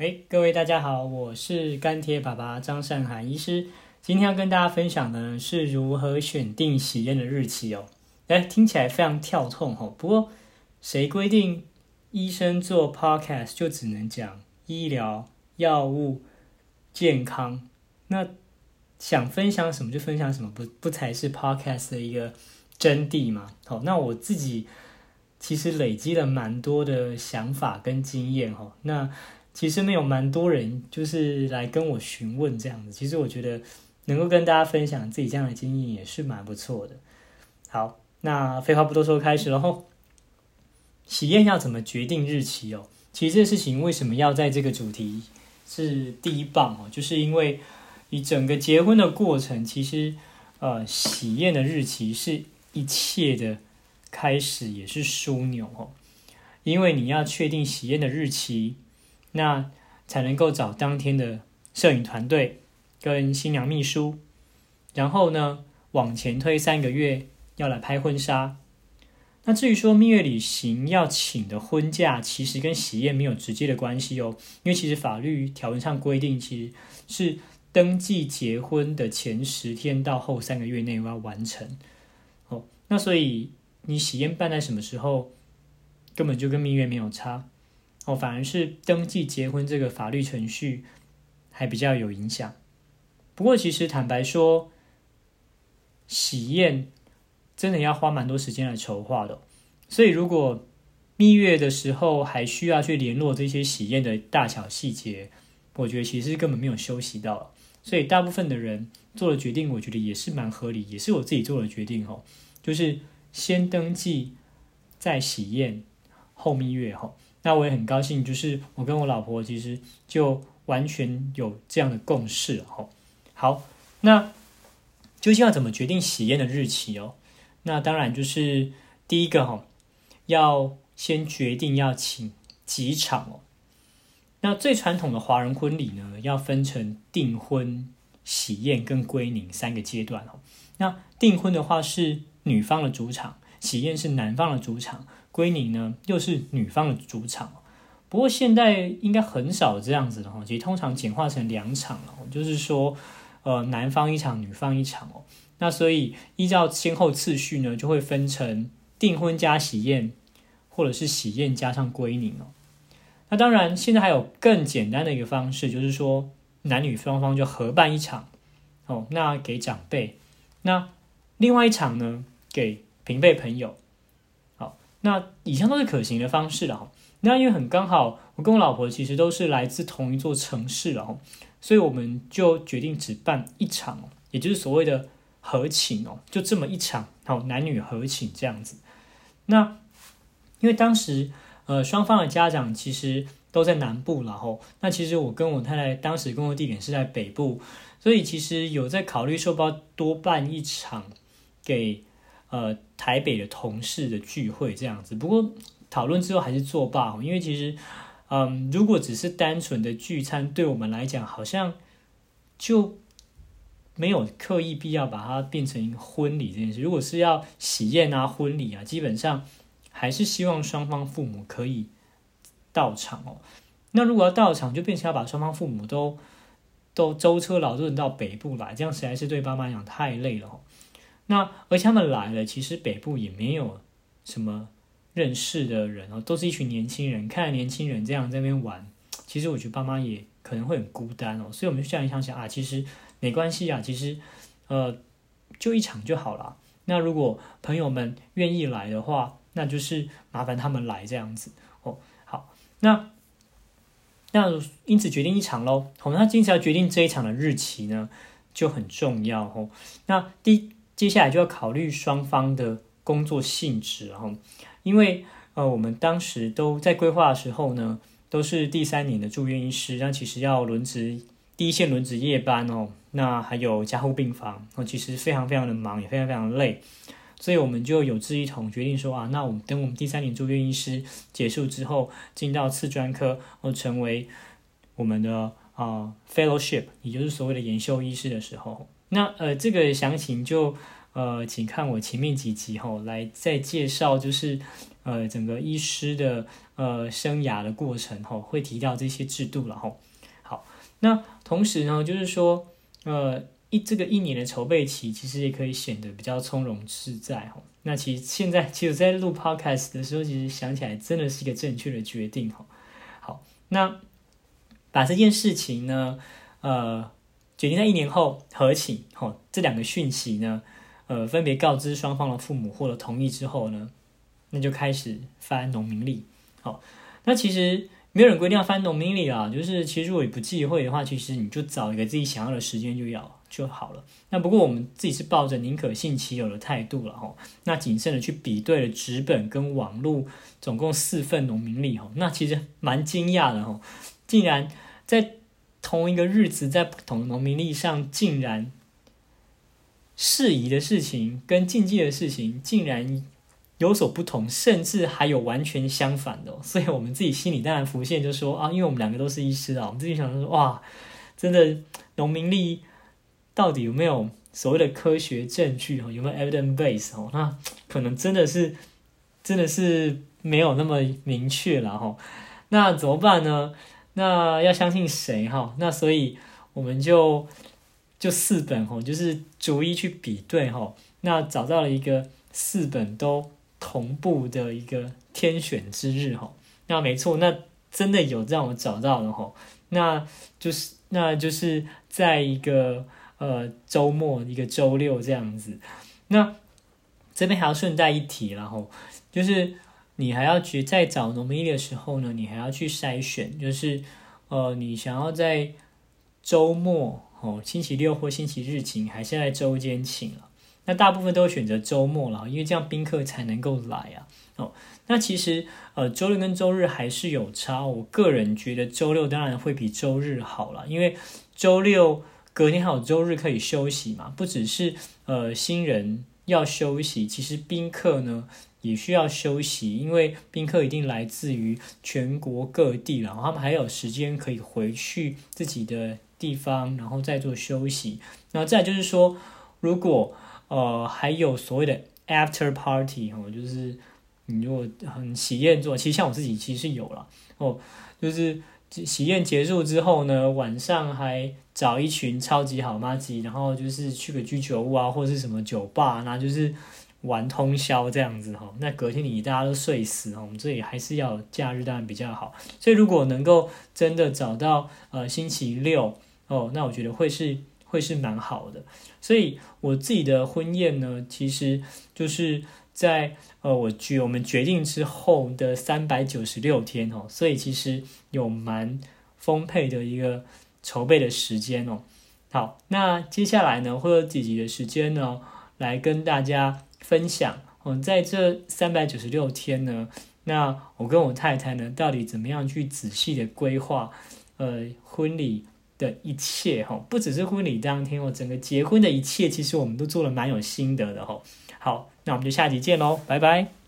哎，各位大家好，我是干爹爸爸张善涵医师。今天要跟大家分享的是如何选定喜宴的日期哦。哎，听起来非常跳痛哦。不过谁规定医生做 podcast 就只能讲医疗、药物、健康？那想分享什么就分享什么，不不才是 podcast 的一个真谛吗？好，那我自己其实累积了蛮多的想法跟经验哦。那其实没有蛮多人就是来跟我询问这样子，其实我觉得能够跟大家分享自己这样的经验也是蛮不错的。好，那废话不多说，开始了吼。喜宴要怎么决定日期哦？其实这事情为什么要在这个主题是第一棒哦？就是因为你整个结婚的过程，其实呃喜宴的日期是一切的开始，也是枢纽哦。因为你要确定喜宴的日期。那才能够找当天的摄影团队跟新娘秘书，然后呢往前推三个月要来拍婚纱。那至于说蜜月旅行要请的婚假，其实跟喜宴没有直接的关系哦，因为其实法律条文上规定，其实是登记结婚的前十天到后三个月内要完成。哦，那所以你喜宴办在什么时候，根本就跟蜜月没有差。哦，反而是登记结婚这个法律程序还比较有影响。不过，其实坦白说，喜宴真的要花蛮多时间来筹划的。所以，如果蜜月的时候还需要去联络这些喜宴的大小细节，我觉得其实根本没有休息到。所以，大部分的人做的决定，我觉得也是蛮合理，也是我自己做的决定。哦，就是先登记，再喜宴，后蜜月。哈。那我也很高兴，就是我跟我老婆其实就完全有这样的共识哦。好，那究竟要怎么决定喜宴的日期哦？那当然就是第一个哈，要先决定要请几场哦。那最传统的华人婚礼呢，要分成订婚、喜宴跟归宁三个阶段哦。那订婚的话是女方的主场，喜宴是男方的主场。归宁呢，又是女方的主场，不过现在应该很少这样子的哈，其实通常简化成两场了，就是说，呃，男方一场，女方一场哦。那所以依照先后次序呢，就会分成订婚加喜宴，或者是喜宴加上归宁哦。那当然，现在还有更简单的一个方式，就是说男女双方就合办一场哦，那给长辈，那另外一场呢给平辈朋友。那以上都是可行的方式了哈。那因为很刚好，我跟我老婆其实都是来自同一座城市了哈，所以我们就决定只办一场，也就是所谓的合请哦，就这么一场，好男女合请这样子。那因为当时呃双方的家长其实都在南部然后，那其实我跟我太太当时工作地点是在北部，所以其实有在考虑说不要多办一场给。呃，台北的同事的聚会这样子，不过讨论之后还是作罢因为其实，嗯，如果只是单纯的聚餐，对我们来讲好像就没有刻意必要把它变成婚礼这件事。如果是要喜宴啊、婚礼啊，基本上还是希望双方父母可以到场哦。那如果要到场，就变成要把双方父母都都舟车劳顿到北部来，这样实在是对爸妈讲太累了哦。那而且他们来了，其实北部也没有什么认识的人哦，都是一群年轻人。看年轻人这样在那边玩，其实我觉得爸妈也可能会很孤单哦。所以我们就这样想想啊，其实没关系啊，其实呃就一场就好了。那如果朋友们愿意来的话，那就是麻烦他们来这样子哦。好，那那因此决定一场喽。好，那因此要决定这一场的日期呢，就很重要哦。那第。接下来就要考虑双方的工作性质，哈，因为呃，我们当时都在规划的时候呢，都是第三年的住院医师，那其实要轮值第一线轮值夜班哦，那还有加护病房哦，其实非常非常的忙，也非常非常累，所以我们就有志一同决定说啊，那我们等我们第三年住院医师结束之后，进到次专科哦，成为我们的啊 fellowship，也就是所谓的研修医师的时候。那呃，这个详情就呃，请看我前面几集吼，来再介绍，就是呃整个医师的呃生涯的过程吼，会提到这些制度了吼。好，那同时呢，就是说呃一这个一年的筹备期，其实也可以显得比较从容自在吼。那其实现在其实，在录 podcast 的时候，其实想起来真的是一个正确的决定吼。好，那把这件事情呢，呃。决定在一年后合请，吼，这两个讯息呢，呃，分别告知双方的父母获得同意之后呢，那就开始翻农民历，好，那其实没有人规定要翻农民历啦，就是其实如果不忌讳的话，其实你就找一个自己想要的时间就要就好了。那不过我们自己是抱着宁可信其有的态度了，吼，那谨慎的去比对了纸本跟网络总共四份农民历，吼，那其实蛮惊讶的，吼，竟然在。同一个日子，在不同的农民历上，竟然适宜的事情跟禁忌的事情竟然有所不同，甚至还有完全相反的。所以，我们自己心里当然浮现，就说啊，因为我们两个都是医师啊，我们自己想说，哇，真的农民历到底有没有所谓的科学证据？哦，有没有 evidence base？哦，那可能真的是真的是没有那么明确了。哈，那怎么办呢？那要相信谁哈？那所以我们就就四本哈，就是逐一去比对哈。那找到了一个四本都同步的一个天选之日哈。那没错，那真的有让我找到了哈。那就是那就是在一个呃周末一个周六这样子。那这边还要顺带一提，然后就是。你还要去在找农民历的时候呢，你还要去筛选，就是，呃，你想要在周末哦，星期六或星期日请，还是在周间请了？那大部分都选择周末了，因为这样宾客才能够来啊。哦，那其实呃，周六跟周日还是有差。我个人觉得周六当然会比周日好了，因为周六隔天还有周日可以休息嘛，不只是呃新人要休息，其实宾客呢。也需要休息，因为宾客一定来自于全国各地，然后他们还有时间可以回去自己的地方，然后再做休息。然后再就是说，如果呃还有所谓的 after party 哦，就是你如果很喜宴做，其实像我自己其实是有了哦，就是喜宴结束之后呢，晚上还找一群超级好妈吉，然后就是去个居酒屋啊，或者是什么酒吧，那就是。玩通宵这样子哈，那隔天你大家都睡死哈，我们这里还是要假日当然比较好。所以如果能够真的找到呃星期六哦，那我觉得会是会是蛮好的。所以我自己的婚宴呢，其实就是在呃我决我们决定之后的三百九十六天哦，所以其实有蛮丰沛的一个筹备的时间哦。好，那接下来呢会有几集的时间呢，来跟大家。分享哦，在这三百九十六天呢，那我跟我太太呢，到底怎么样去仔细的规划呃婚礼的一切哈？不只是婚礼当天哦，整个结婚的一切，其实我们都做了蛮有心得的哈。好，那我们就下集见喽，拜拜。